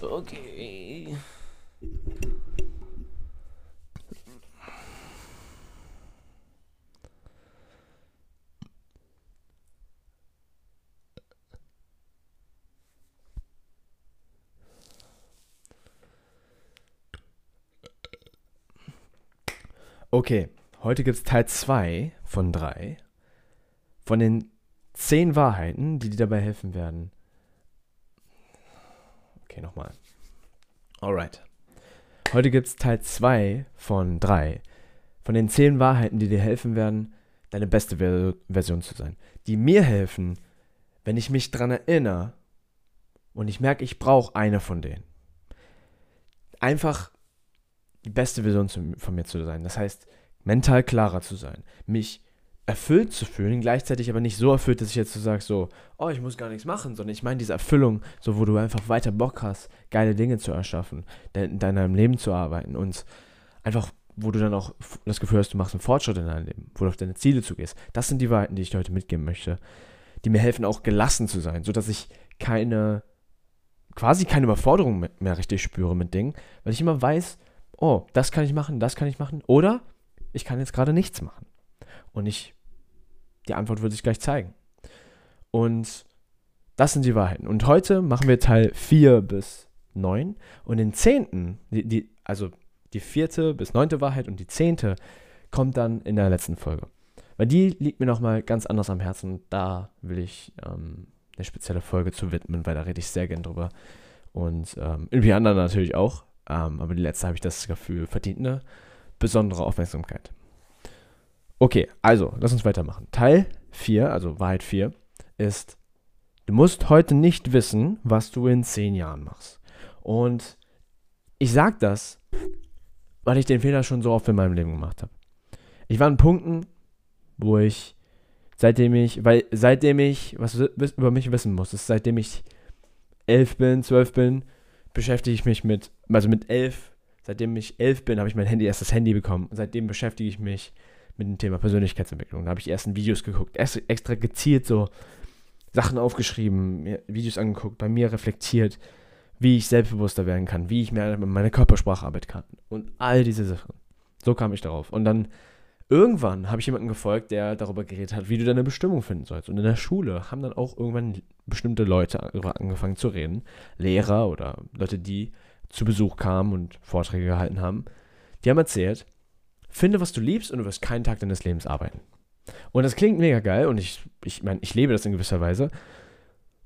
Okay. Okay, heute gibt es Teil 2 von 3 von den 10 Wahrheiten, die dir dabei helfen werden. Okay, nochmal. Alright. Heute gibt es Teil 2 von 3 von den 10 Wahrheiten, die dir helfen werden, deine beste Ver Version zu sein. Die mir helfen, wenn ich mich dran erinnere und ich merke, ich brauche eine von denen. Einfach die beste Version zu, von mir zu sein. Das heißt, mental klarer zu sein, mich erfüllt zu fühlen, gleichzeitig aber nicht so erfüllt, dass ich jetzt so sage, so, oh, ich muss gar nichts machen, sondern ich meine diese Erfüllung, so wo du einfach weiter Bock hast, geile Dinge zu erschaffen, in deinem Leben zu arbeiten und einfach, wo du dann auch das Gefühl hast, du machst einen Fortschritt in deinem Leben, wo du auf deine Ziele zugehst. Das sind die Wahrheiten, die ich dir heute mitgeben möchte, die mir helfen, auch gelassen zu sein, sodass ich keine, quasi keine Überforderung mehr richtig spüre mit Dingen, weil ich immer weiß, oh, das kann ich machen, das kann ich machen. Oder ich kann jetzt gerade nichts machen. Und ich, die Antwort wird sich gleich zeigen. Und das sind die Wahrheiten. Und heute machen wir Teil 4 bis 9. Und den zehnten, die, die, also die vierte bis neunte Wahrheit und die zehnte kommt dann in der letzten Folge. Weil die liegt mir nochmal ganz anders am Herzen. Da will ich ähm, eine spezielle Folge zu widmen, weil da rede ich sehr gern drüber. Und ähm, irgendwie anderen natürlich auch. Ähm, aber die letzte habe ich das Gefühl, verdient eine besondere Aufmerksamkeit. Okay, also, lass uns weitermachen. Teil 4, also Wahrheit 4, ist, du musst heute nicht wissen, was du in 10 Jahren machst. Und ich sage das, weil ich den Fehler schon so oft in meinem Leben gemacht habe. Ich war an Punkten, wo ich, seitdem ich, weil seitdem ich was über mich wissen muss, ist seitdem ich 11 bin, 12 bin, beschäftige ich mich mit, also mit elf, seitdem ich elf bin, habe ich mein Handy erst das Handy bekommen. Seitdem beschäftige ich mich mit dem Thema Persönlichkeitsentwicklung. Da habe ich erst ein Videos geguckt, extra gezielt so Sachen aufgeschrieben, Videos angeguckt, bei mir reflektiert, wie ich selbstbewusster werden kann, wie ich mehr mit meiner Körpersprache arbeiten kann und all diese Sachen. So kam ich darauf. Und dann irgendwann habe ich jemanden gefolgt, der darüber geredet hat, wie du deine Bestimmung finden sollst. Und in der Schule haben dann auch irgendwann bestimmte Leute angefangen zu reden, Lehrer oder Leute, die zu Besuch kamen und Vorträge gehalten haben. Die haben erzählt, finde, was du liebst und du wirst keinen Tag deines Lebens arbeiten. Und das klingt mega geil und ich, ich meine, ich lebe das in gewisser Weise.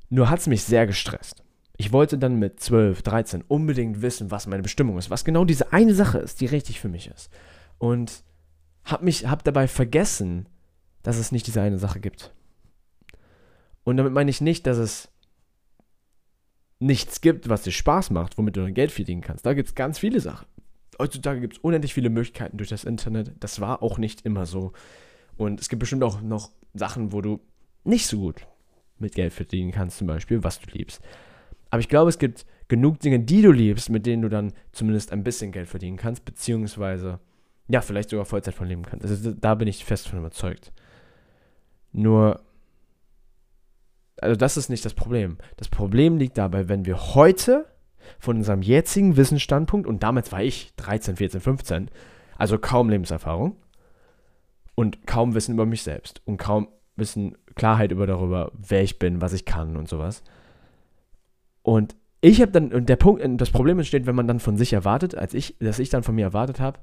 Nur hat es mich sehr gestresst. Ich wollte dann mit 12, 13 unbedingt wissen, was meine Bestimmung ist, was genau diese eine Sache ist, die richtig für mich ist. Und habe habe dabei vergessen, dass es nicht diese eine Sache gibt. Und damit meine ich nicht, dass es nichts gibt, was dir Spaß macht, womit du dein Geld verdienen kannst. Da gibt es ganz viele Sachen. Heutzutage gibt es unendlich viele Möglichkeiten durch das Internet. Das war auch nicht immer so. Und es gibt bestimmt auch noch Sachen, wo du nicht so gut mit Geld verdienen kannst, zum Beispiel, was du liebst. Aber ich glaube, es gibt genug Dinge, die du liebst, mit denen du dann zumindest ein bisschen Geld verdienen kannst, beziehungsweise ja, vielleicht sogar Vollzeit von leben kannst. Also da bin ich fest von überzeugt. Nur, also das ist nicht das Problem. Das Problem liegt dabei, wenn wir heute von unserem jetzigen Wissensstandpunkt, und damals war ich 13, 14, 15, also kaum Lebenserfahrung und kaum Wissen über mich selbst und kaum Wissen, Klarheit über darüber, wer ich bin, was ich kann und sowas. Und ich habe dann, und der Punkt, das Problem entsteht, wenn man dann von sich erwartet, als ich, dass ich dann von mir erwartet habe,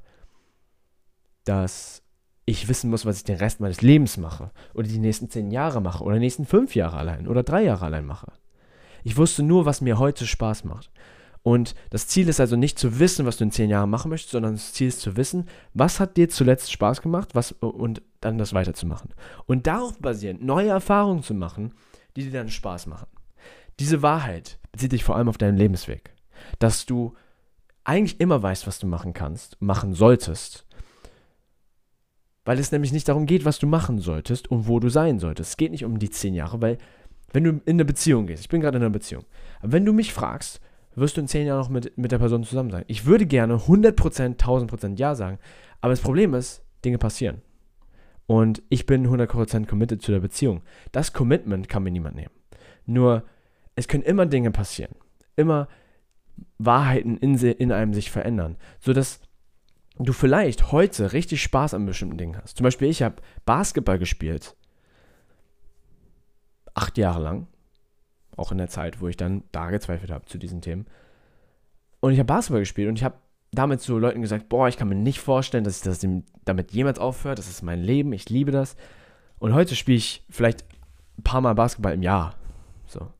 dass ich wissen muss, was ich den Rest meines Lebens mache oder die nächsten zehn Jahre mache oder die nächsten fünf Jahre allein oder drei Jahre allein mache. Ich wusste nur, was mir heute Spaß macht. Und das Ziel ist also nicht zu wissen, was du in zehn Jahren machen möchtest, sondern das Ziel ist zu wissen, was hat dir zuletzt Spaß gemacht was, und dann das weiterzumachen. Und darauf basierend neue Erfahrungen zu machen, die dir dann Spaß machen. Diese Wahrheit bezieht sich vor allem auf deinen Lebensweg. Dass du eigentlich immer weißt, was du machen kannst, machen solltest weil es nämlich nicht darum geht, was du machen solltest und wo du sein solltest. Es geht nicht um die zehn Jahre, weil wenn du in eine Beziehung gehst, ich bin gerade in einer Beziehung, wenn du mich fragst, wirst du in zehn Jahren noch mit, mit der Person zusammen sein. Ich würde gerne 100%, 1000% Ja sagen, aber das Problem ist, Dinge passieren. Und ich bin 100% committed zu der Beziehung. Das Commitment kann mir niemand nehmen. Nur, es können immer Dinge passieren. Immer Wahrheiten in, in einem sich verändern, sodass du vielleicht heute richtig Spaß an bestimmten Dingen hast. Zum Beispiel, ich habe Basketball gespielt, acht Jahre lang, auch in der Zeit, wo ich dann da gezweifelt habe zu diesen Themen. Und ich habe Basketball gespielt und ich habe damit zu Leuten gesagt, boah, ich kann mir nicht vorstellen, dass ich das damit jemals aufhört. Das ist mein Leben, ich liebe das. Und heute spiele ich vielleicht ein paar Mal Basketball im Jahr. So.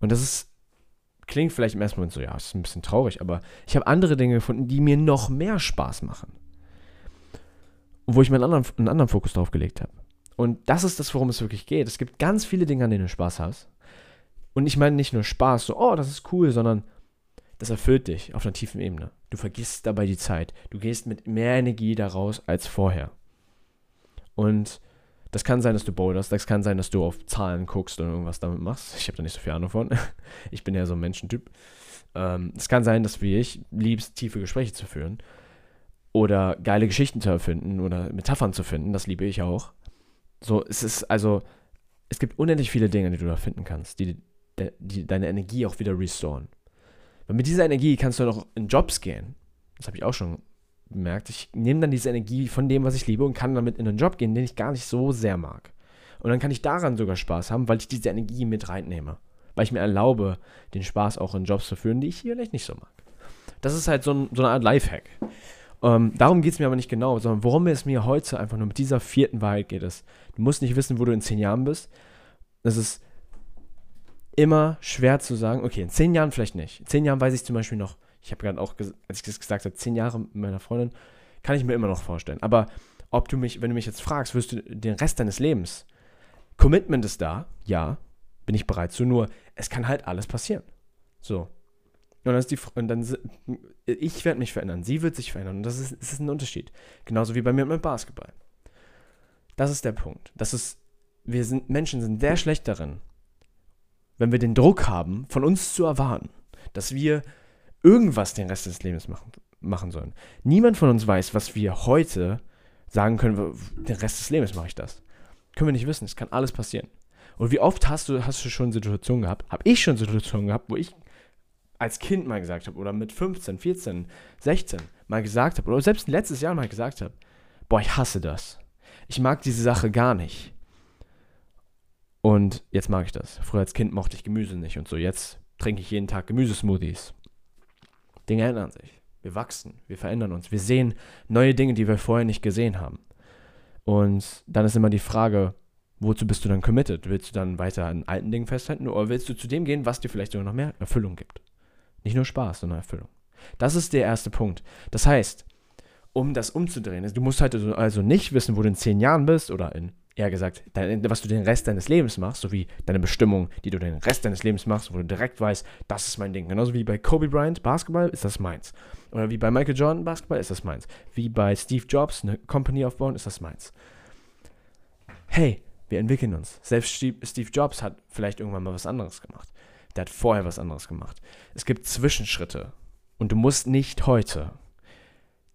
Und das ist, klingt vielleicht im ersten Moment so, ja, ist ein bisschen traurig, aber ich habe andere Dinge gefunden, die mir noch mehr Spaß machen. Wo ich meinen anderen, einen anderen Fokus drauf gelegt habe. Und das ist das, worum es wirklich geht. Es gibt ganz viele Dinge, an denen du Spaß hast. Und ich meine nicht nur Spaß, so, oh, das ist cool, sondern das erfüllt dich auf einer tiefen Ebene. Du vergisst dabei die Zeit. Du gehst mit mehr Energie daraus als vorher. Und das kann sein, dass du boulderst, das kann sein, dass du auf Zahlen guckst und irgendwas damit machst. Ich habe da nicht so viel Ahnung von. Ich bin ja so ein Menschentyp. Ähm, es kann sein, dass wie ich liebst, tiefe Gespräche zu führen oder geile Geschichten zu erfinden oder Metaphern zu finden. Das liebe ich auch. So, es ist also, es gibt unendlich viele Dinge, die du da finden kannst, die, die deine Energie auch wieder restoren. Weil mit dieser Energie kannst du noch in Jobs gehen. Das habe ich auch schon bemerkt. Ich nehme dann diese Energie von dem, was ich liebe und kann damit in einen Job gehen, den ich gar nicht so sehr mag. Und dann kann ich daran sogar Spaß haben, weil ich diese Energie mit reinnehme. Weil ich mir erlaube, den Spaß auch in Jobs zu führen, die ich hier vielleicht nicht so mag. Das ist halt so, ein, so eine Art Lifehack. Ähm, darum geht es mir aber nicht genau, sondern worum es mir heute einfach nur mit dieser vierten Wahrheit geht, ist, du musst nicht wissen, wo du in zehn Jahren bist. Es ist immer schwer zu sagen, okay, in zehn Jahren vielleicht nicht. In zehn Jahren weiß ich zum Beispiel noch, ich habe gerade auch, als ich das gesagt habe, zehn Jahre mit meiner Freundin, kann ich mir immer noch vorstellen. Aber ob du mich, wenn du mich jetzt fragst, wirst du den Rest deines Lebens, Commitment ist da, ja, bin ich bereit zu, nur es kann halt alles passieren. So. Und dann ist die, und dann, ich werde mich verändern, sie wird sich verändern. Und das ist, das ist ein Unterschied. Genauso wie bei mir mit Basketball. Das ist der Punkt. Das ist, wir sind, Menschen sind sehr schlecht darin, wenn wir den Druck haben, von uns zu erwarten, dass wir irgendwas den Rest des Lebens machen, machen sollen. Niemand von uns weiß, was wir heute sagen können, den Rest des Lebens mache ich das. Können wir nicht wissen, es kann alles passieren. Und wie oft hast du, hast du schon Situationen gehabt, habe ich schon Situationen gehabt, wo ich als Kind mal gesagt habe, oder mit 15, 14, 16 mal gesagt habe, oder selbst letztes Jahr mal gesagt habe, boah, ich hasse das. Ich mag diese Sache gar nicht. Und jetzt mag ich das. Früher als Kind mochte ich Gemüse nicht und so. Jetzt trinke ich jeden Tag Gemüsesmoothies. Dinge ändern sich. Wir wachsen, wir verändern uns. Wir sehen neue Dinge, die wir vorher nicht gesehen haben. Und dann ist immer die Frage, wozu bist du dann committed? Willst du dann weiter an alten Dingen festhalten oder willst du zu dem gehen, was dir vielleicht sogar noch mehr Erfüllung gibt? Nicht nur Spaß, sondern Erfüllung. Das ist der erste Punkt. Das heißt, um das umzudrehen, du musst halt also nicht wissen, wo du in zehn Jahren bist oder in eher gesagt, was du den Rest deines Lebens machst, sowie deine Bestimmung, die du den Rest deines Lebens machst, wo du direkt weißt, das ist mein Ding. Genauso wie bei Kobe Bryant, Basketball ist das meins. Oder wie bei Michael Jordan, Basketball ist das meins. Wie bei Steve Jobs, eine Company aufbauen, ist das meins. Hey, wir entwickeln uns. Selbst Steve Jobs hat vielleicht irgendwann mal was anderes gemacht. Der hat vorher was anderes gemacht. Es gibt Zwischenschritte. Und du musst nicht heute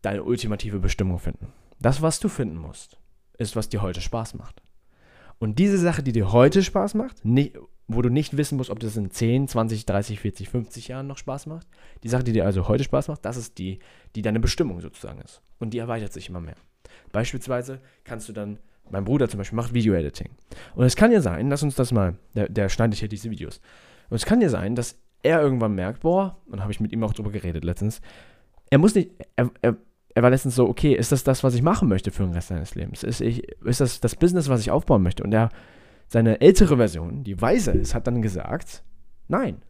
deine ultimative Bestimmung finden. Das, was du finden musst, ist, was dir heute Spaß macht. Und diese Sache, die dir heute Spaß macht, nicht, wo du nicht wissen musst, ob das in 10, 20, 30, 40, 50 Jahren noch Spaß macht, die Sache, die dir also heute Spaß macht, das ist die, die deine Bestimmung sozusagen ist. Und die erweitert sich immer mehr. Beispielsweise kannst du dann, mein Bruder zum Beispiel macht Video-Editing. Und es kann ja sein, lass uns das mal, der, der schneidet hier diese Videos. Und es kann ja sein, dass er irgendwann merkt, boah, und habe ich mit ihm auch drüber geredet letztens, er muss nicht, er, er er war letztens so, okay, ist das das, was ich machen möchte für den Rest seines Lebens? Ist, ich, ist das das Business, was ich aufbauen möchte? Und er, seine ältere Version, die weise ist, hat dann gesagt, nein.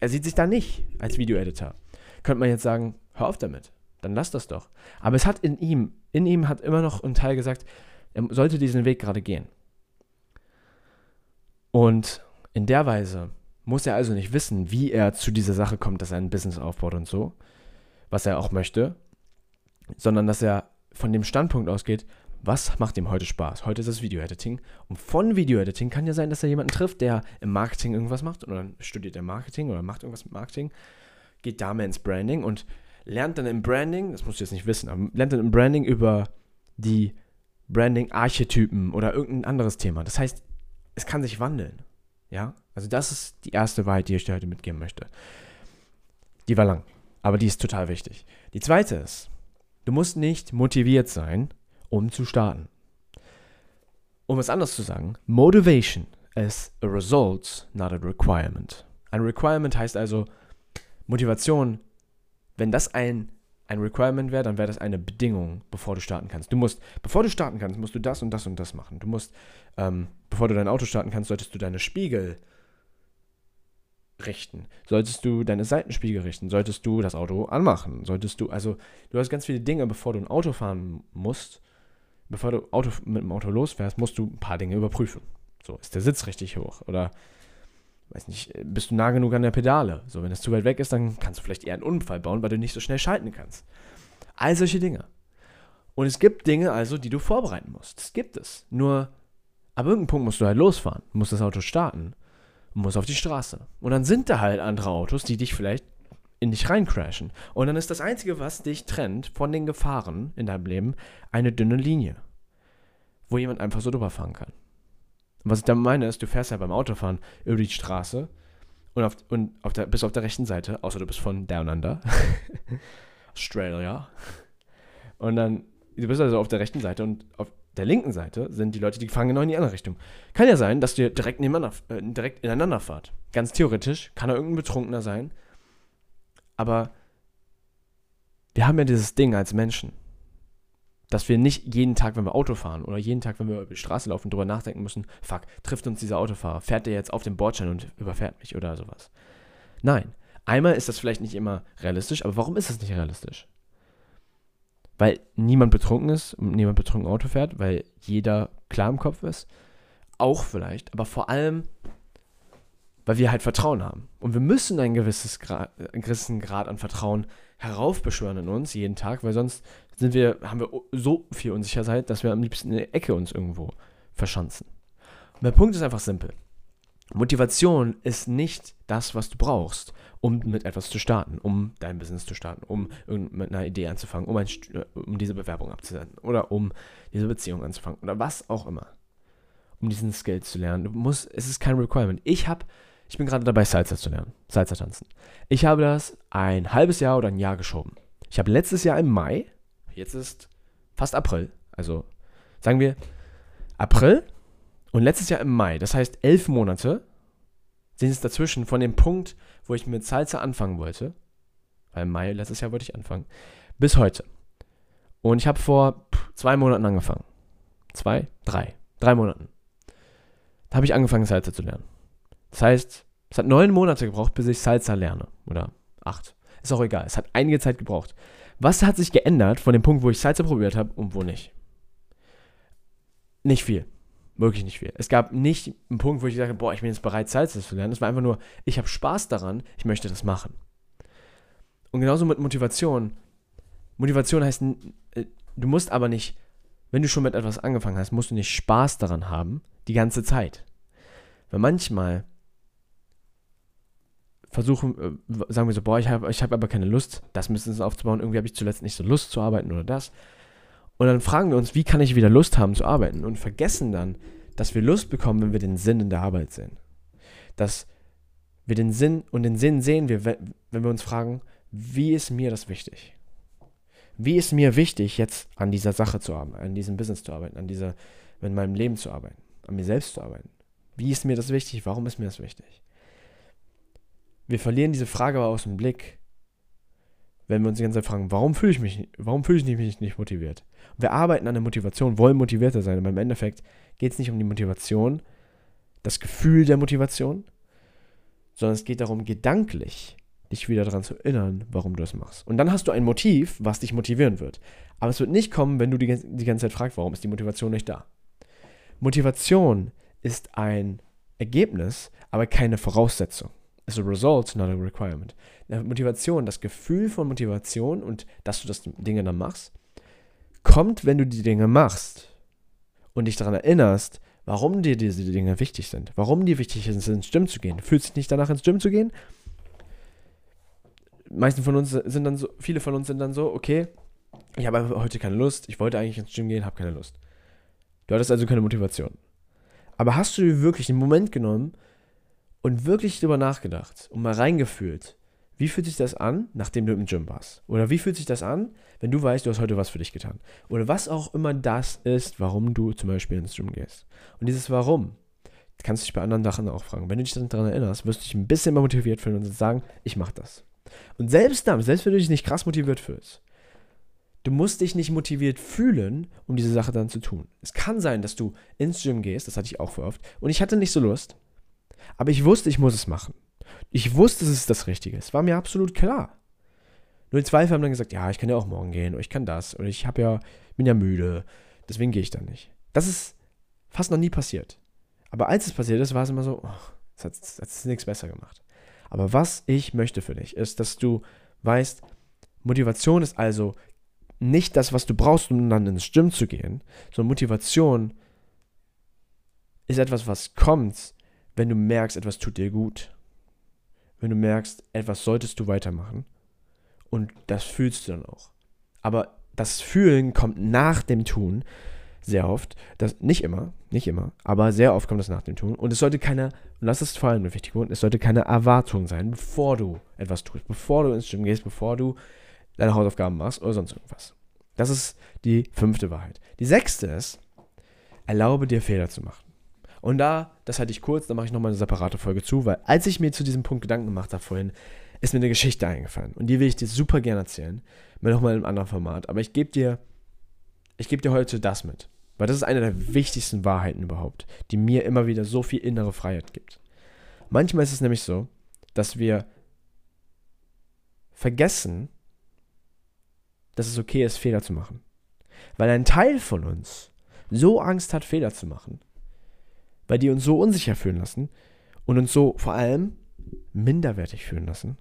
Er sieht sich da nicht als Video-Editor. Könnte man jetzt sagen, hör auf damit, dann lass das doch. Aber es hat in ihm, in ihm hat immer noch ein Teil gesagt, er sollte diesen Weg gerade gehen. Und in der Weise muss er also nicht wissen, wie er zu dieser Sache kommt, dass er ein Business aufbaut und so, was er auch möchte, sondern dass er von dem Standpunkt ausgeht, was macht ihm heute Spaß? Heute ist es Video-Editing. Und von Video-Editing kann ja sein, dass er jemanden trifft, der im Marketing irgendwas macht oder studiert er Marketing oder macht irgendwas mit Marketing, geht da mehr ins Branding und lernt dann im Branding, das musst du jetzt nicht wissen, aber lernt dann im Branding über die Branding-Archetypen oder irgendein anderes Thema. Das heißt, es kann sich wandeln. Ja, also das ist die erste Wahrheit, die ich dir heute mitgeben möchte. Die war lang, aber die ist total wichtig. Die zweite ist, du musst nicht motiviert sein, um zu starten. Um es anders zu sagen, Motivation is a result, not a requirement. Ein Requirement heißt also, Motivation, wenn das ein, ein Requirement wäre, dann wäre das eine Bedingung, bevor du starten kannst. Du musst, bevor du starten kannst, musst du das und das und das machen. Du musst, ähm, bevor du dein Auto starten kannst, solltest du deine Spiegel richten. Solltest du deine Seitenspiegel richten, solltest du das Auto anmachen, solltest du, also du hast ganz viele Dinge, bevor du ein Auto fahren musst, bevor du Auto, mit dem Auto losfährst, musst du ein paar Dinge überprüfen. So, ist der Sitz richtig hoch oder weiß nicht, bist du nah genug an der Pedale? So, wenn es zu weit weg ist, dann kannst du vielleicht eher einen Unfall bauen, weil du nicht so schnell schalten kannst. All solche Dinge. Und es gibt Dinge also, die du vorbereiten musst. Das gibt es. Nur, ab irgendeinem Punkt musst du halt losfahren, musst das Auto starten und musst auf die Straße. Und dann sind da halt andere Autos, die dich vielleicht in dich reincrashen. Und dann ist das Einzige, was dich trennt von den Gefahren in deinem Leben, eine dünne Linie, wo jemand einfach so drüber fahren kann. Und was ich damit meine, ist, du fährst ja beim Autofahren über die Straße und, auf, und auf der, bist auf der rechten Seite, außer du bist von Down Under, Australia. Und dann, du bist also auf der rechten Seite und auf der linken Seite sind die Leute, die fahren genau in die andere Richtung. Kann ja sein, dass ihr direkt nebeneinander, äh, direkt ineinander fahrt. Ganz theoretisch kann er irgendein Betrunkener sein. Aber wir haben ja dieses Ding als Menschen dass wir nicht jeden Tag, wenn wir Auto fahren oder jeden Tag, wenn wir über die Straße laufen, darüber nachdenken müssen, fuck, trifft uns dieser Autofahrer, fährt der jetzt auf den Bordstein und überfährt mich oder sowas. Nein. Einmal ist das vielleicht nicht immer realistisch, aber warum ist das nicht realistisch? Weil niemand betrunken ist und niemand betrunken Auto fährt, weil jeder klar im Kopf ist. Auch vielleicht, aber vor allem, weil wir halt Vertrauen haben. Und wir müssen einen, gewisses Grad, einen gewissen Grad an Vertrauen heraufbeschwören in uns jeden Tag, weil sonst sind wir, haben wir so viel Unsicherheit, dass wir am liebsten in der Ecke uns irgendwo verschanzen. Und der Punkt ist einfach simpel. Motivation ist nicht das, was du brauchst, um mit etwas zu starten, um dein Business zu starten, um mit einer Idee anzufangen, um, ein, um diese Bewerbung abzusenden oder um diese Beziehung anzufangen oder was auch immer. Um diesen Skill zu lernen. Du musst, es ist kein Requirement. Ich habe, ich bin gerade dabei, Salsa zu lernen, Salsa tanzen. Ich habe das ein halbes Jahr oder ein Jahr geschoben. Ich habe letztes Jahr im Mai Jetzt ist fast April. Also sagen wir April und letztes Jahr im Mai. Das heißt, elf Monate sind es dazwischen von dem Punkt, wo ich mit Salsa anfangen wollte. Weil im Mai letztes Jahr wollte ich anfangen. Bis heute. Und ich habe vor zwei Monaten angefangen. Zwei? Drei. Drei Monaten. Da habe ich angefangen, Salsa zu lernen. Das heißt, es hat neun Monate gebraucht, bis ich Salsa lerne. Oder acht. Ist auch egal. Es hat einige Zeit gebraucht. Was hat sich geändert von dem Punkt, wo ich Salsa probiert habe und wo nicht? Nicht viel. Wirklich nicht viel. Es gab nicht einen Punkt, wo ich gesagt habe, boah, ich bin jetzt bereit, Salsa zu lernen. Es war einfach nur, ich habe Spaß daran, ich möchte das machen. Und genauso mit Motivation. Motivation heißt, äh, du musst aber nicht, wenn du schon mit etwas angefangen hast, musst du nicht Spaß daran haben, die ganze Zeit. Weil manchmal versuchen, äh, sagen wir so, boah, ich habe ich hab aber keine Lust, das Business aufzubauen. Irgendwie habe ich zuletzt nicht so Lust zu arbeiten oder das. Und dann fragen wir uns, wie kann ich wieder Lust haben zu arbeiten? Und vergessen dann, dass wir Lust bekommen, wenn wir den Sinn in der Arbeit sehen. Dass wir den Sinn und den Sinn sehen wir, wenn wir uns fragen, wie ist mir das wichtig? Wie ist mir wichtig, jetzt an dieser Sache zu arbeiten, an diesem Business zu arbeiten, an dieser, in meinem Leben zu arbeiten, an mir selbst zu arbeiten? Wie ist mir das wichtig? Warum ist mir das wichtig? Wir verlieren diese Frage aber aus dem Blick, wenn wir uns die ganze Zeit fragen, warum fühle ich mich, warum fühle ich mich nicht motiviert? Wir arbeiten an der Motivation, wollen motivierter sein, aber im Endeffekt geht es nicht um die Motivation, das Gefühl der Motivation, sondern es geht darum, gedanklich dich wieder daran zu erinnern, warum du es machst. Und dann hast du ein Motiv, was dich motivieren wird. Aber es wird nicht kommen, wenn du die, die ganze Zeit fragst, warum ist die Motivation nicht da. Motivation ist ein Ergebnis, aber keine Voraussetzung is a result, not a requirement. Motivation, das Gefühl von Motivation und dass du das Dinge dann machst, kommt, wenn du die Dinge machst und dich daran erinnerst, warum dir diese Dinge wichtig sind, warum dir wichtig ist, ins Gym zu gehen. Du fühlst dich nicht danach, ins Gym zu gehen? Meisten von uns sind dann so, viele von uns sind dann so, okay, ich habe heute keine Lust, ich wollte eigentlich ins Gym gehen, habe keine Lust. Du hattest also keine Motivation. Aber hast du dir wirklich den Moment genommen und wirklich drüber nachgedacht und mal reingefühlt, wie fühlt sich das an, nachdem du im Gym warst? Oder wie fühlt sich das an, wenn du weißt, du hast heute was für dich getan? Oder was auch immer das ist, warum du zum Beispiel ins Gym gehst. Und dieses Warum kannst du dich bei anderen Sachen auch fragen. Wenn du dich daran erinnerst, wirst du dich ein bisschen mehr motiviert fühlen und sagen, ich mach das. Und selbst dann, selbst wenn du dich nicht krass motiviert fühlst, du musst dich nicht motiviert fühlen, um diese Sache dann zu tun. Es kann sein, dass du ins Gym gehst, das hatte ich auch vor oft, und ich hatte nicht so Lust, aber ich wusste, ich muss es machen. Ich wusste, es das Richtige ist. War mir absolut klar. Nur die Zweifel haben dann gesagt, ja, ich kann ja auch morgen gehen oder ich kann das oder ich habe ja, bin ja müde, deswegen gehe ich dann nicht. Das ist fast noch nie passiert. Aber als es passiert ist, war es immer so, oh, das hat nichts besser gemacht. Aber was ich möchte für dich, ist, dass du weißt, Motivation ist also nicht das, was du brauchst, um dann ins Gym zu gehen, sondern Motivation ist etwas, was kommt, wenn du merkst, etwas tut dir gut. Wenn du merkst, etwas solltest du weitermachen. Und das fühlst du dann auch. Aber das Fühlen kommt nach dem Tun sehr oft. Das, nicht immer, nicht immer, aber sehr oft kommt das nach dem Tun. Und es sollte keine, und das ist vor allem eine wichtige Punkt, es sollte keine Erwartung sein, bevor du etwas tust, bevor du ins Gym gehst, bevor du deine Hausaufgaben machst oder sonst irgendwas. Das ist die fünfte Wahrheit. Die sechste ist, erlaube dir Fehler zu machen. Und da, das halte ich kurz, da mache ich nochmal eine separate Folge zu, weil als ich mir zu diesem Punkt Gedanken gemacht habe vorhin, ist mir eine Geschichte eingefallen. Und die will ich dir super gerne erzählen. Mal nochmal in einem anderen Format. Aber ich gebe dir, ich gebe dir heute das mit. Weil das ist eine der wichtigsten Wahrheiten überhaupt, die mir immer wieder so viel innere Freiheit gibt. Manchmal ist es nämlich so, dass wir vergessen, dass es okay ist, Fehler zu machen. Weil ein Teil von uns so Angst hat, Fehler zu machen, weil die uns so unsicher fühlen lassen und uns so vor allem minderwertig fühlen lassen,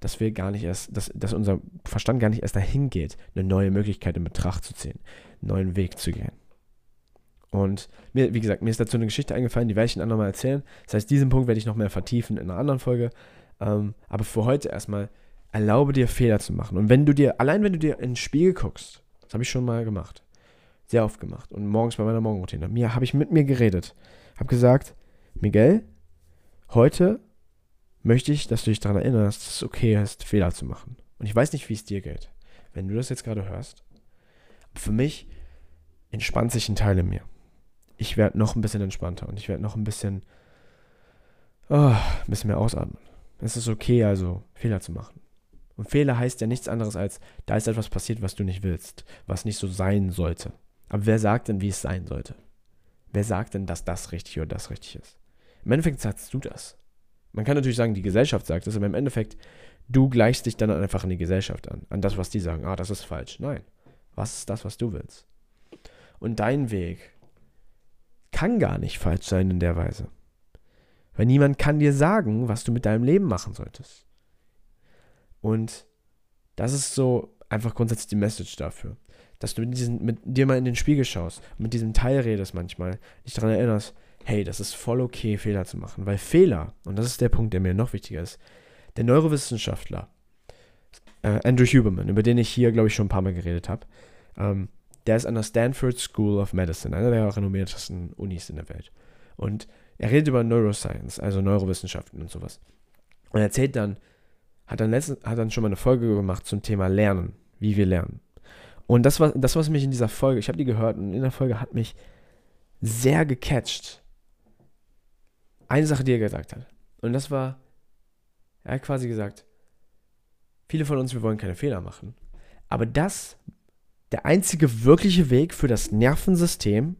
dass wir gar nicht erst, dass, dass unser Verstand gar nicht erst dahin geht, eine neue Möglichkeit in Betracht zu ziehen, einen neuen Weg zu gehen. Und mir, wie gesagt, mir ist dazu eine Geschichte eingefallen, die werde ich Ihnen nochmal erzählen. Das heißt, diesen Punkt werde ich noch mehr vertiefen in einer anderen Folge. Ähm, aber für heute erstmal, erlaube dir Fehler zu machen. Und wenn du dir, allein wenn du dir in den Spiegel guckst, das habe ich schon mal gemacht, sehr oft gemacht. Und morgens bei meiner Morgenroutine. Mir habe ich mit mir geredet. Habe gesagt, Miguel, heute möchte ich, dass du dich daran erinnerst, dass es okay ist, Fehler zu machen. Und ich weiß nicht, wie es dir geht, wenn du das jetzt gerade hörst. Für mich entspannt sich ein Teil in mir. Ich werde noch ein bisschen entspannter und ich werde noch ein bisschen, oh, ein bisschen mehr ausatmen. Es ist okay, also Fehler zu machen. Und Fehler heißt ja nichts anderes als, da ist etwas passiert, was du nicht willst, was nicht so sein sollte. Aber wer sagt denn, wie es sein sollte? Wer sagt denn, dass das richtig oder das richtig ist? Im Endeffekt sagst du das. Man kann natürlich sagen, die Gesellschaft sagt das, aber im Endeffekt, du gleichst dich dann einfach an die Gesellschaft an, an das, was die sagen. Ah, das ist falsch. Nein. Was ist das, was du willst? Und dein Weg kann gar nicht falsch sein in der Weise. Weil niemand kann dir sagen, was du mit deinem Leben machen solltest. Und das ist so einfach grundsätzlich die Message dafür dass du mit, diesen, mit dir mal in den Spiegel schaust mit diesem Teil redest manchmal, dich daran erinnerst, hey, das ist voll okay, Fehler zu machen. Weil Fehler, und das ist der Punkt, der mir noch wichtiger ist, der Neurowissenschaftler, äh, Andrew Huberman, über den ich hier, glaube ich, schon ein paar Mal geredet habe, ähm, der ist an der Stanford School of Medicine, einer der renommiertesten Unis in der Welt. Und er redet über Neuroscience, also Neurowissenschaften und sowas. Und er erzählt dann, hat dann, letzten, hat dann schon mal eine Folge gemacht zum Thema Lernen, wie wir lernen. Und das, war, das, was mich in dieser Folge, ich habe die gehört und in der Folge hat mich sehr gecatcht. Eine Sache, die er gesagt hat. Und das war, er hat quasi gesagt, viele von uns, wir wollen keine Fehler machen. Aber das, der einzige wirkliche Weg für das Nervensystem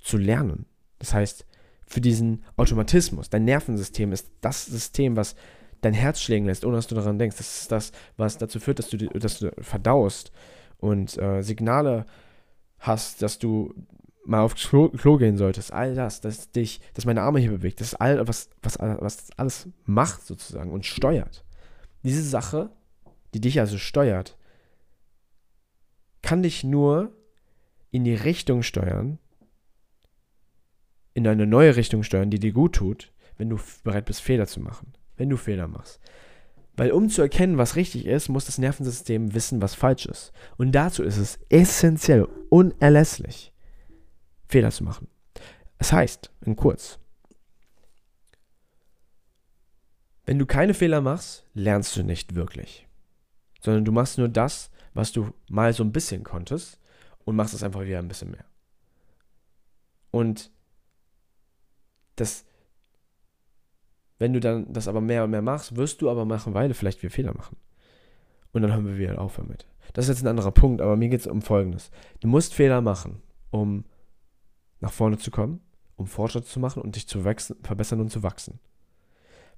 zu lernen. Das heißt, für diesen Automatismus. Dein Nervensystem ist das System, was dein Herz schlägen lässt, ohne dass du daran denkst. Das ist das, was dazu führt, dass du, dass du verdaust und äh, Signale hast, dass du mal aufs Klo, Klo, gehen solltest. All das, dass dich, dass meine Arme hier bewegt, das ist all, was, was, was alles macht sozusagen und steuert. Diese Sache, die dich also steuert, kann dich nur in die Richtung steuern, in eine neue Richtung steuern, die dir gut tut, wenn du bereit bist, Fehler zu machen wenn du Fehler machst. Weil um zu erkennen, was richtig ist, muss das Nervensystem wissen, was falsch ist. Und dazu ist es essentiell, unerlässlich, Fehler zu machen. Es heißt, in kurz, Wenn du keine Fehler machst, lernst du nicht wirklich. Sondern du machst nur das, was du mal so ein bisschen konntest und machst es einfach wieder ein bisschen mehr. Und das, wenn du dann das aber mehr und mehr machst, wirst du aber machen, weil vielleicht wieder Fehler machen. Und dann hören wir wieder auf damit. Das ist jetzt ein anderer Punkt, aber mir geht es um Folgendes. Du musst Fehler machen, um nach vorne zu kommen, um Fortschritt zu machen und dich zu wachsen, verbessern und zu wachsen.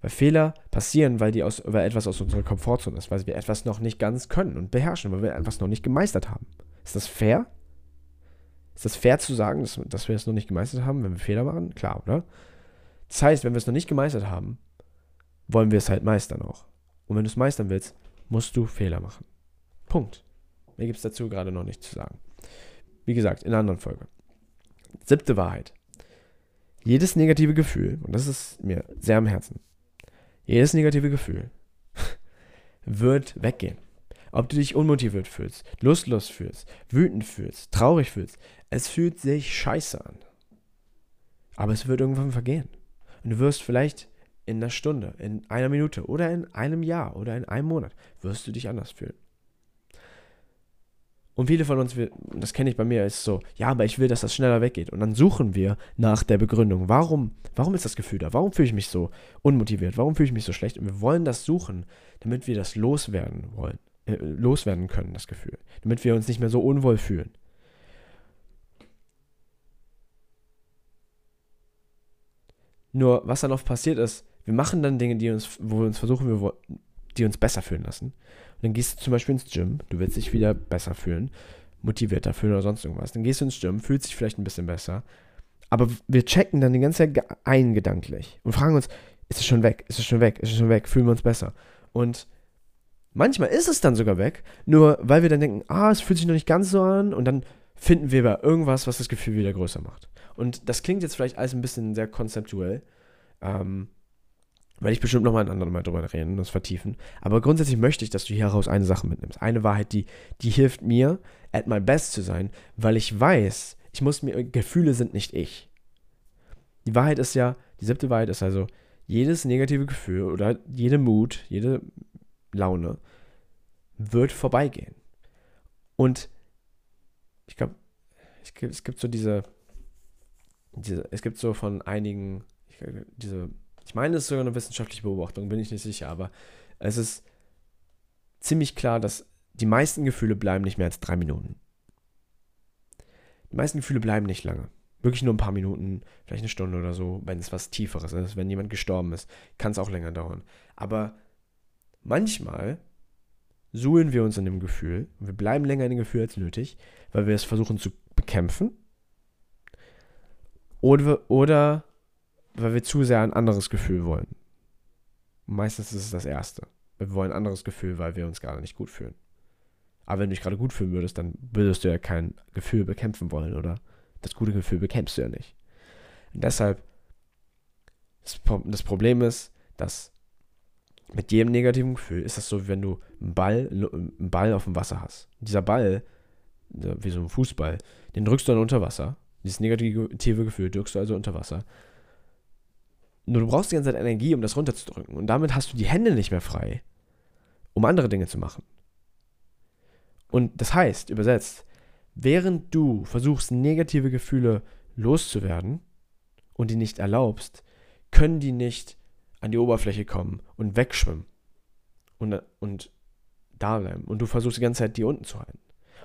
Weil Fehler passieren, weil, die aus, weil etwas aus unserer Komfortzone ist, weil wir etwas noch nicht ganz können und beherrschen, weil wir etwas noch nicht gemeistert haben. Ist das fair? Ist das fair zu sagen, dass, dass wir es noch nicht gemeistert haben, wenn wir Fehler machen? Klar, oder? Das heißt, wenn wir es noch nicht gemeistert haben, wollen wir es halt meistern auch. Und wenn du es meistern willst, musst du Fehler machen. Punkt. Mir gibt es dazu gerade noch nichts zu sagen. Wie gesagt, in einer anderen Folge. Siebte Wahrheit. Jedes negative Gefühl, und das ist mir sehr am Herzen, jedes negative Gefühl wird weggehen. Ob du dich unmotiviert fühlst, lustlos fühlst, wütend fühlst, traurig fühlst, es fühlt sich scheiße an. Aber es wird irgendwann vergehen. Und du wirst vielleicht in einer Stunde, in einer Minute oder in einem Jahr oder in einem Monat, wirst du dich anders fühlen. Und viele von uns, das kenne ich bei mir, ist so, ja, aber ich will, dass das schneller weggeht. Und dann suchen wir nach der Begründung. Warum, warum ist das Gefühl da? Warum fühle ich mich so unmotiviert? Warum fühle ich mich so schlecht? Und wir wollen das suchen, damit wir das loswerden wollen, äh, loswerden können, das Gefühl. Damit wir uns nicht mehr so unwohl fühlen. Nur, was dann oft passiert ist, wir machen dann Dinge, die uns, wo wir uns versuchen, wir, die uns besser fühlen lassen. Und dann gehst du zum Beispiel ins Gym, du willst dich wieder besser fühlen, motivierter fühlen oder sonst irgendwas. Dann gehst du ins Gym, fühlst dich vielleicht ein bisschen besser. Aber wir checken dann die ganze Zeit ein gedanklich und fragen uns, ist es schon weg? Ist es schon weg? Ist es schon weg? Fühlen wir uns besser? Und manchmal ist es dann sogar weg, nur weil wir dann denken, ah, es fühlt sich noch nicht ganz so an und dann finden wir bei irgendwas, was das Gefühl wieder größer macht. Und das klingt jetzt vielleicht alles ein bisschen sehr konzeptuell. Ähm, werde ich bestimmt nochmal ein anderes Mal drüber reden und das vertiefen. Aber grundsätzlich möchte ich, dass du hieraus eine Sache mitnimmst. Eine Wahrheit, die, die hilft mir, at my best zu sein, weil ich weiß, ich muss mir, Gefühle sind nicht ich. Die Wahrheit ist ja, die siebte Wahrheit ist also, jedes negative Gefühl oder jede Mut, jede Laune wird vorbeigehen. Und ich glaube, es gibt so diese, diese, es gibt so von einigen, ich, diese ich meine, es ist sogar eine wissenschaftliche Beobachtung, bin ich nicht sicher, aber es ist ziemlich klar, dass die meisten Gefühle bleiben nicht mehr als drei Minuten. Die meisten Gefühle bleiben nicht lange. Wirklich nur ein paar Minuten, vielleicht eine Stunde oder so, wenn es was Tieferes ist. Wenn jemand gestorben ist, kann es auch länger dauern. Aber manchmal suhlen wir uns in dem Gefühl wir bleiben länger in dem Gefühl als nötig, weil wir es versuchen zu bekämpfen. Oder, oder weil wir zu sehr ein anderes Gefühl wollen. meistens ist es das Erste. Wir wollen ein anderes Gefühl, weil wir uns gerade nicht gut fühlen. Aber wenn du dich gerade gut fühlen würdest, dann würdest du ja kein Gefühl bekämpfen wollen, oder? Das gute Gefühl bekämpfst du ja nicht. Und deshalb, das Problem ist, dass mit jedem negativen Gefühl ist das so, wie wenn du einen Ball, einen Ball auf dem Wasser hast. Dieser Ball, wie so ein Fußball, den drückst du dann unter Wasser. Dieses negative Gefühl drückst du also unter Wasser. Nur du brauchst die ganze Zeit Energie, um das runterzudrücken. Und damit hast du die Hände nicht mehr frei, um andere Dinge zu machen. Und das heißt, übersetzt, während du versuchst, negative Gefühle loszuwerden und die nicht erlaubst, können die nicht an die Oberfläche kommen und wegschwimmen und, und da bleiben. Und du versuchst die ganze Zeit, die unten zu halten.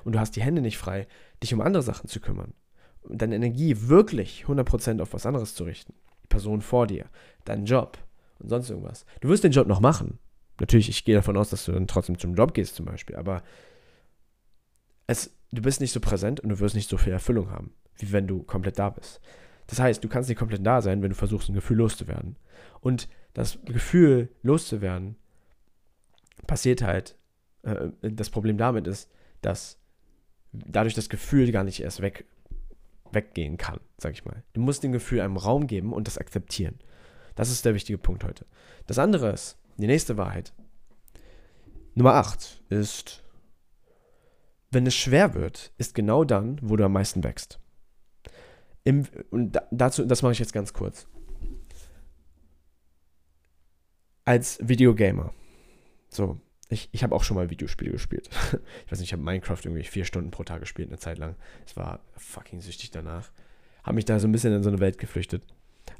Und du hast die Hände nicht frei, dich um andere Sachen zu kümmern. Und deine Energie wirklich 100% auf was anderes zu richten. Person vor dir, deinen Job und sonst irgendwas. Du wirst den Job noch machen. Natürlich, ich gehe davon aus, dass du dann trotzdem zum Job gehst zum Beispiel, aber es, du bist nicht so präsent und du wirst nicht so viel Erfüllung haben, wie wenn du komplett da bist. Das heißt, du kannst nicht komplett da sein, wenn du versuchst, ein Gefühl loszuwerden. Und das Gefühl loszuwerden passiert halt, äh, das Problem damit ist, dass dadurch das Gefühl gar nicht erst weg weggehen kann, sag ich mal. Du musst dem Gefühl einem Raum geben und das akzeptieren. Das ist der wichtige Punkt heute. Das andere ist, die nächste Wahrheit. Nummer 8 ist, wenn es schwer wird, ist genau dann, wo du am meisten wächst. Im, und dazu, das mache ich jetzt ganz kurz. Als Videogamer. So, ich, ich habe auch schon mal Videospiele gespielt. ich weiß nicht, ich habe Minecraft irgendwie vier Stunden pro Tag gespielt, eine Zeit lang. Es war fucking süchtig danach. Habe mich da so ein bisschen in so eine Welt geflüchtet.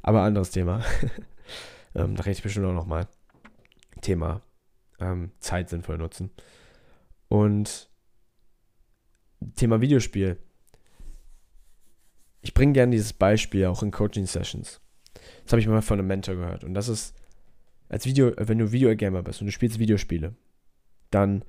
Aber anderes Thema. ähm, da rede ich bestimmt auch nochmal. Thema ähm, Zeit sinnvoll nutzen. Und Thema Videospiel. Ich bringe gerne dieses Beispiel auch in Coaching-Sessions. Das habe ich mal von einem Mentor gehört. Und das ist, als Video, wenn du Videogamer bist und du spielst Videospiele, dann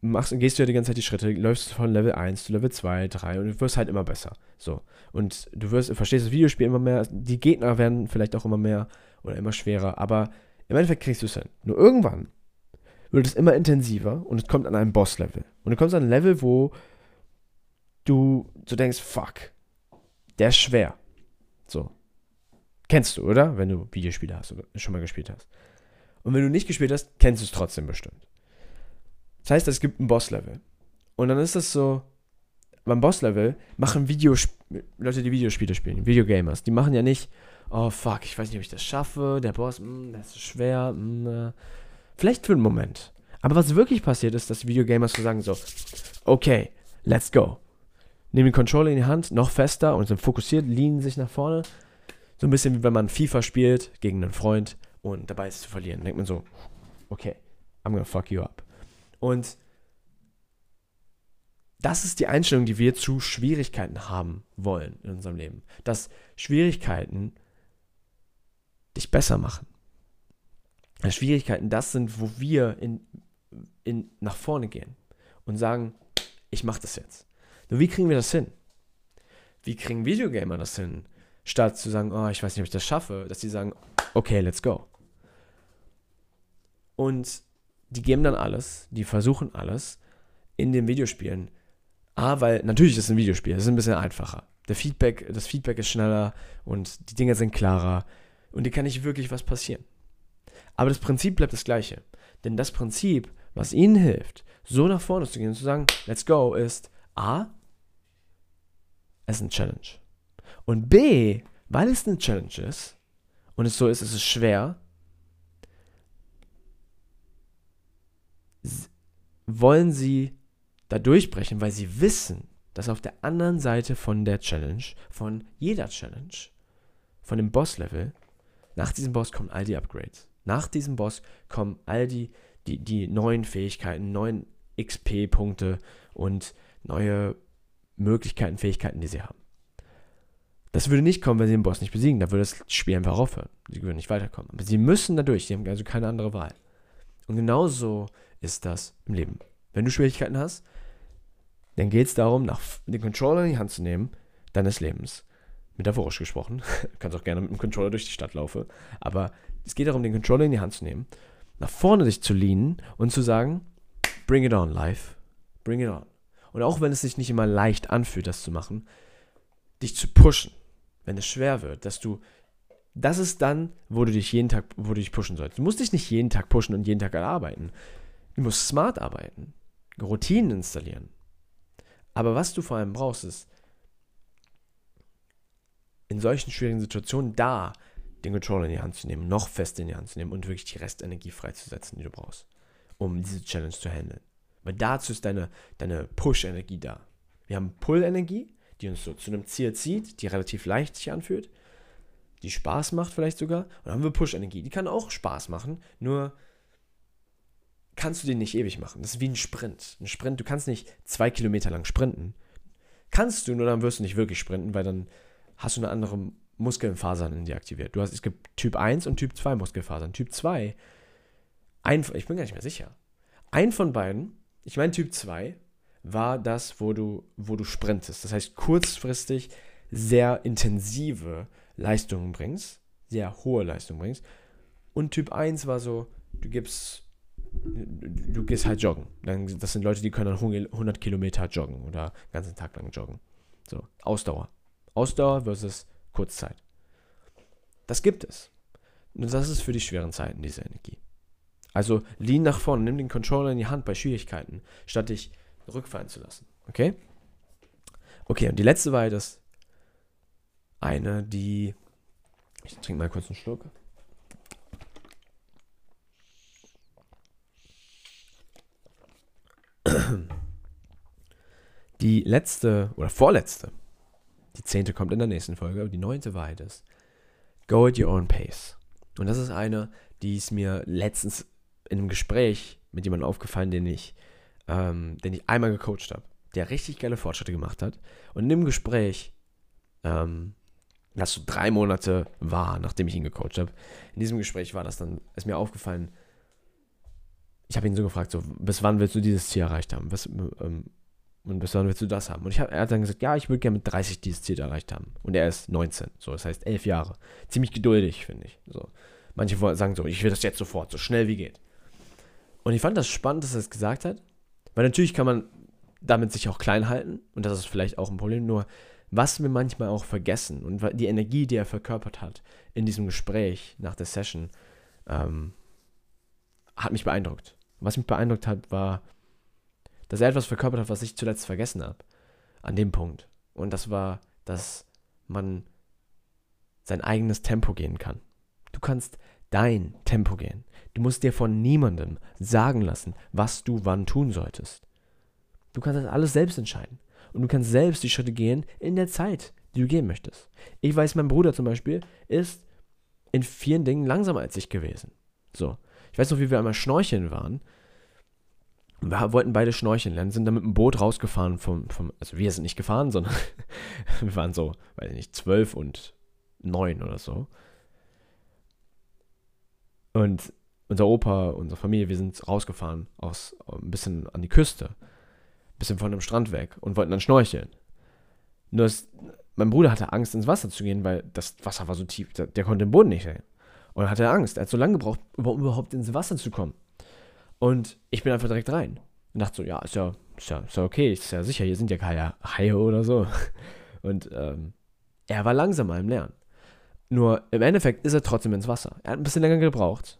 machst, gehst du ja die ganze Zeit die Schritte, läufst von Level 1 zu Level 2, 3 und du wirst halt immer besser. So. Und du wirst, verstehst das Videospiel immer mehr, die Gegner werden vielleicht auch immer mehr oder immer schwerer, aber im Endeffekt kriegst du es hin. Nur irgendwann wird es immer intensiver und es kommt an einem Boss-Level. Und du kommst an ein Level, wo du so denkst, fuck, der ist schwer. So. Kennst du, oder? Wenn du Videospiele hast oder schon mal gespielt hast. Und wenn du nicht gespielt hast, kennst du es trotzdem bestimmt. Das heißt, es gibt ein Boss-Level. Und dann ist das so, beim Boss-Level machen Videosp Leute, die Videospiele spielen, Videogamers, die machen ja nicht, oh fuck, ich weiß nicht, ob ich das schaffe, der Boss, mh, hm, das ist schwer, mh, hm, äh. vielleicht für einen Moment. Aber was wirklich passiert ist, dass Videogamers so sagen so, okay, let's go. Nehmen den Controller in die Hand, noch fester und sind fokussiert, lehnen sich nach vorne. So ein bisschen wie wenn man FIFA spielt gegen einen Freund und dabei ist zu verlieren. Denkt man so, okay, I'm gonna fuck you up. Und das ist die Einstellung, die wir zu Schwierigkeiten haben wollen in unserem Leben. Dass Schwierigkeiten dich besser machen. Dass Schwierigkeiten das sind, wo wir in, in, nach vorne gehen und sagen, ich mache das jetzt. Nur wie kriegen wir das hin? Wie kriegen Videogamer das hin? Statt zu sagen, oh, ich weiß nicht, ob ich das schaffe, dass sie sagen, okay, let's go. Und die geben dann alles, die versuchen alles in den Videospielen. A, weil natürlich ist es ein Videospiel, es ist ein bisschen einfacher. Der Feedback, das Feedback ist schneller und die Dinge sind klarer und dir kann nicht wirklich was passieren. Aber das Prinzip bleibt das gleiche. Denn das Prinzip, was ihnen hilft, so nach vorne zu gehen und zu sagen, let's go, ist A, es ist eine Challenge. Und B, weil es eine Challenge ist und es so ist, es ist schwer, wollen sie da durchbrechen, weil sie wissen, dass auf der anderen Seite von der Challenge, von jeder Challenge, von dem Boss-Level, nach diesem Boss kommen all die Upgrades. Nach diesem Boss kommen all die, die, die neuen Fähigkeiten, neuen XP-Punkte und neue Möglichkeiten, Fähigkeiten, die sie haben. Das würde nicht kommen, wenn sie den Boss nicht besiegen. Da würde das Spiel einfach aufhören. Sie würden nicht weiterkommen. Aber sie müssen da durch. Sie haben also keine andere Wahl. Und genauso ist das im Leben. Wenn du Schwierigkeiten hast, dann geht es darum, nach, den Controller in die Hand zu nehmen, deines Lebens. Metaphorisch gesprochen. du kannst auch gerne mit dem Controller durch die Stadt laufen. Aber es geht darum, den Controller in die Hand zu nehmen, nach vorne dich zu lehnen und zu sagen, bring it on, life. Bring it on. Und auch wenn es sich nicht immer leicht anfühlt, das zu machen, dich zu pushen, wenn es schwer wird, dass du, das ist dann, wo du dich jeden Tag, wo du dich pushen sollst. Du musst dich nicht jeden Tag pushen und jeden Tag arbeiten. Du musst smart arbeiten, Routinen installieren. Aber was du vor allem brauchst, ist, in solchen schwierigen Situationen da den Controller in die Hand zu nehmen, noch fest in die Hand zu nehmen und wirklich die Restenergie freizusetzen, die du brauchst, um diese Challenge zu handeln. Weil dazu ist deine, deine Push-Energie da. Wir haben Pull-Energie, die uns so zu einem Ziel zieht, die relativ leicht sich anfühlt, die Spaß macht vielleicht sogar. Und dann haben wir Push-Energie, die kann auch Spaß machen, nur kannst du den nicht ewig machen. Das ist wie ein Sprint. Ein Sprint, du kannst nicht zwei Kilometer lang sprinten. Kannst du, nur dann wirst du nicht wirklich sprinten, weil dann hast du eine andere Muskelfasern in dir aktiviert. Du hast, es gibt Typ 1 und Typ 2 Muskelfasern. Typ 2, ein, ich bin gar nicht mehr sicher. Ein von beiden ich meine, Typ 2 war das, wo du, wo du sprintest. Das heißt, kurzfristig sehr intensive Leistungen bringst, sehr hohe Leistungen bringst. Und Typ 1 war so, du gibst, du gehst halt joggen. das sind Leute, die können dann 100 Kilometer joggen oder den ganzen Tag lang joggen. So, Ausdauer. Ausdauer versus Kurzzeit. Das gibt es. Und das ist für die schweren Zeiten, diese Energie. Also lean nach vorne, nimm den Controller in die Hand bei Schwierigkeiten, statt dich rückfallen zu lassen. Okay? Okay, und die letzte Wahrheit ist eine, die. Ich trinke mal kurz einen Schluck. Die letzte oder vorletzte, die zehnte kommt in der nächsten Folge, aber die neunte Wahrheit ist: Go at your own pace. Und das ist eine, die ist mir letztens in einem Gespräch mit jemandem aufgefallen, den ich ähm, den ich einmal gecoacht habe, der richtig geile Fortschritte gemacht hat. Und in dem Gespräch, ähm, das so drei Monate war, nachdem ich ihn gecoacht habe, in diesem Gespräch war das dann, ist mir aufgefallen, ich habe ihn so gefragt, so, bis wann willst du dieses Ziel erreicht haben? Was, ähm, und bis wann willst du das haben? Und ich hab, er hat dann gesagt, ja, ich würde gerne mit 30 dieses Ziel erreicht haben. Und er ist 19, so, das heißt 11 Jahre. Ziemlich geduldig, finde ich. So. Manche sagen so, ich will das jetzt sofort, so schnell wie geht. Und ich fand das spannend, dass er es gesagt hat, weil natürlich kann man damit sich auch klein halten und das ist vielleicht auch ein Problem, nur was wir manchmal auch vergessen und die Energie, die er verkörpert hat in diesem Gespräch nach der Session, ähm, hat mich beeindruckt. Was mich beeindruckt hat, war, dass er etwas verkörpert hat, was ich zuletzt vergessen habe. An dem Punkt. Und das war, dass man sein eigenes Tempo gehen kann. Du kannst dein Tempo gehen. Du musst dir von niemandem sagen lassen, was du wann tun solltest. Du kannst das alles selbst entscheiden. Und du kannst selbst die Schritte gehen in der Zeit, die du gehen möchtest. Ich weiß, mein Bruder zum Beispiel ist in vielen Dingen langsamer als ich gewesen. So. Ich weiß noch, wie wir einmal schnorcheln waren. Wir wollten beide schnorcheln lernen, sind dann mit dem Boot rausgefahren vom, vom also wir sind nicht gefahren, sondern wir waren so, weiß ich nicht, zwölf und neun oder so. Und unser Opa, unsere Familie, wir sind rausgefahren, aus, ein bisschen an die Küste, ein bisschen von dem Strand weg und wollten dann schnorcheln. Nur ist, mein Bruder hatte Angst, ins Wasser zu gehen, weil das Wasser war so tief, der, der konnte den Boden nicht sehen. Und dann hatte er Angst. Er hat so lange gebraucht, um überhaupt ins Wasser zu kommen. Und ich bin einfach direkt rein. Und dachte so, ja, ist ja, ist ja, ist ja okay, ist ja sicher, hier sind ja keine Haie oder so. Und ähm, er war langsamer im Lernen. Nur im Endeffekt ist er trotzdem ins Wasser. Er hat ein bisschen länger gebraucht.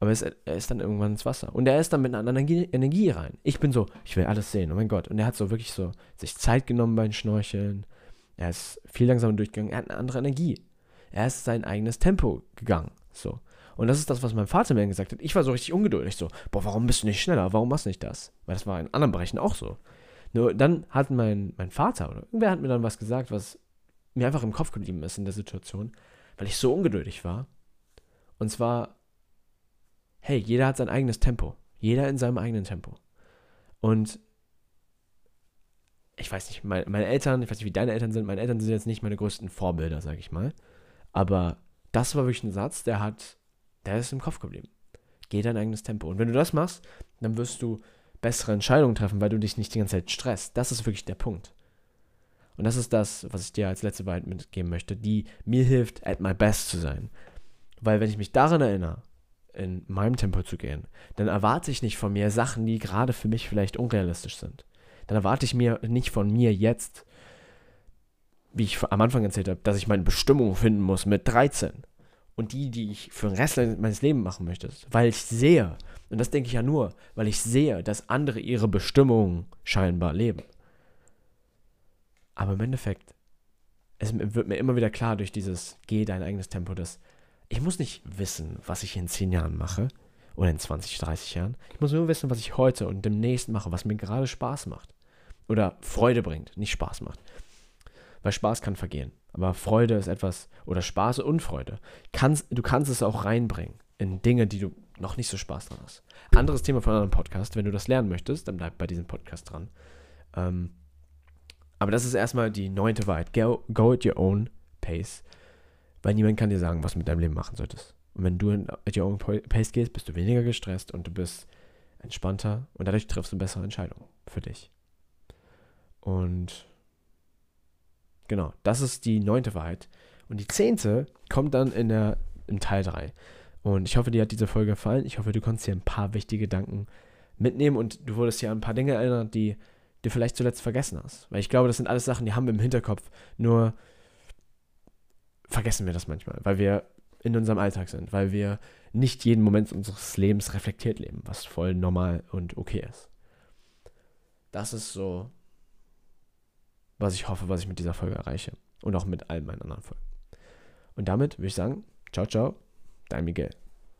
Aber er ist, dann irgendwann ins Wasser. Und er ist dann mit einer anderen Energie, Energie rein. Ich bin so, ich will alles sehen, oh mein Gott. Und er hat so wirklich so sich Zeit genommen beim Schnorcheln. Er ist viel langsamer durchgegangen. Er hat eine andere Energie. Er ist sein eigenes Tempo gegangen. So. Und das ist das, was mein Vater mir gesagt hat. Ich war so richtig ungeduldig. So, boah, warum bist du nicht schneller? Warum machst du nicht das? Weil das war in anderen Bereichen auch so. Nur dann hat mein, mein Vater oder irgendwer hat mir dann was gesagt, was mir einfach im Kopf geblieben ist in der Situation, weil ich so ungeduldig war. Und zwar, hey, jeder hat sein eigenes Tempo. Jeder in seinem eigenen Tempo. Und ich weiß nicht, meine, meine Eltern, ich weiß nicht, wie deine Eltern sind, meine Eltern sind jetzt nicht meine größten Vorbilder, sag ich mal. Aber das war wirklich ein Satz, der hat, der ist im Kopf geblieben. Geh dein eigenes Tempo. Und wenn du das machst, dann wirst du bessere Entscheidungen treffen, weil du dich nicht die ganze Zeit stresst. Das ist wirklich der Punkt. Und das ist das, was ich dir als letzte Wahrheit mitgeben möchte, die mir hilft, at my best zu sein. Weil wenn ich mich daran erinnere, in meinem Tempo zu gehen, dann erwarte ich nicht von mir Sachen, die gerade für mich vielleicht unrealistisch sind. Dann erwarte ich mir nicht von mir jetzt wie ich am Anfang erzählt habe, dass ich meine Bestimmung finden muss mit 13. Und die, die ich für den Rest meines Lebens machen möchte. Weil ich sehe, und das denke ich ja nur, weil ich sehe, dass andere ihre Bestimmung scheinbar leben. Aber im Endeffekt, es wird mir immer wieder klar durch dieses Geh dein eigenes Tempo, dass ich muss nicht wissen, was ich in 10 Jahren mache oder in 20, 30 Jahren. Ich muss nur wissen, was ich heute und demnächst mache, was mir gerade Spaß macht. Oder Freude bringt, nicht Spaß macht. Weil Spaß kann vergehen. Aber Freude ist etwas, oder Spaß und Freude. Kannst, du kannst es auch reinbringen in Dinge, die du noch nicht so Spaß dran hast. Anderes Thema von einem Podcast. Wenn du das lernen möchtest, dann bleib bei diesem Podcast dran. Ähm, aber das ist erstmal die neunte Wahrheit. Go, go at your own pace. Weil niemand kann dir sagen, was du mit deinem Leben machen solltest. Und wenn du at your own pace gehst, bist du weniger gestresst und du bist entspannter und dadurch triffst du bessere Entscheidungen für dich. Und Genau, das ist die neunte Wahrheit. Und die zehnte kommt dann in der, im Teil 3. Und ich hoffe, dir hat diese Folge gefallen. Ich hoffe, du konntest hier ein paar wichtige Gedanken mitnehmen und du wurdest hier an ein paar Dinge erinnert, die du vielleicht zuletzt vergessen hast. Weil ich glaube, das sind alles Sachen, die haben wir im Hinterkopf. Nur vergessen wir das manchmal, weil wir in unserem Alltag sind, weil wir nicht jeden Moment unseres Lebens reflektiert leben, was voll normal und okay ist. Das ist so was ich hoffe, was ich mit dieser Folge erreiche. Und auch mit all meinen anderen Folgen. Und damit würde ich sagen, ciao, ciao, dein Miguel.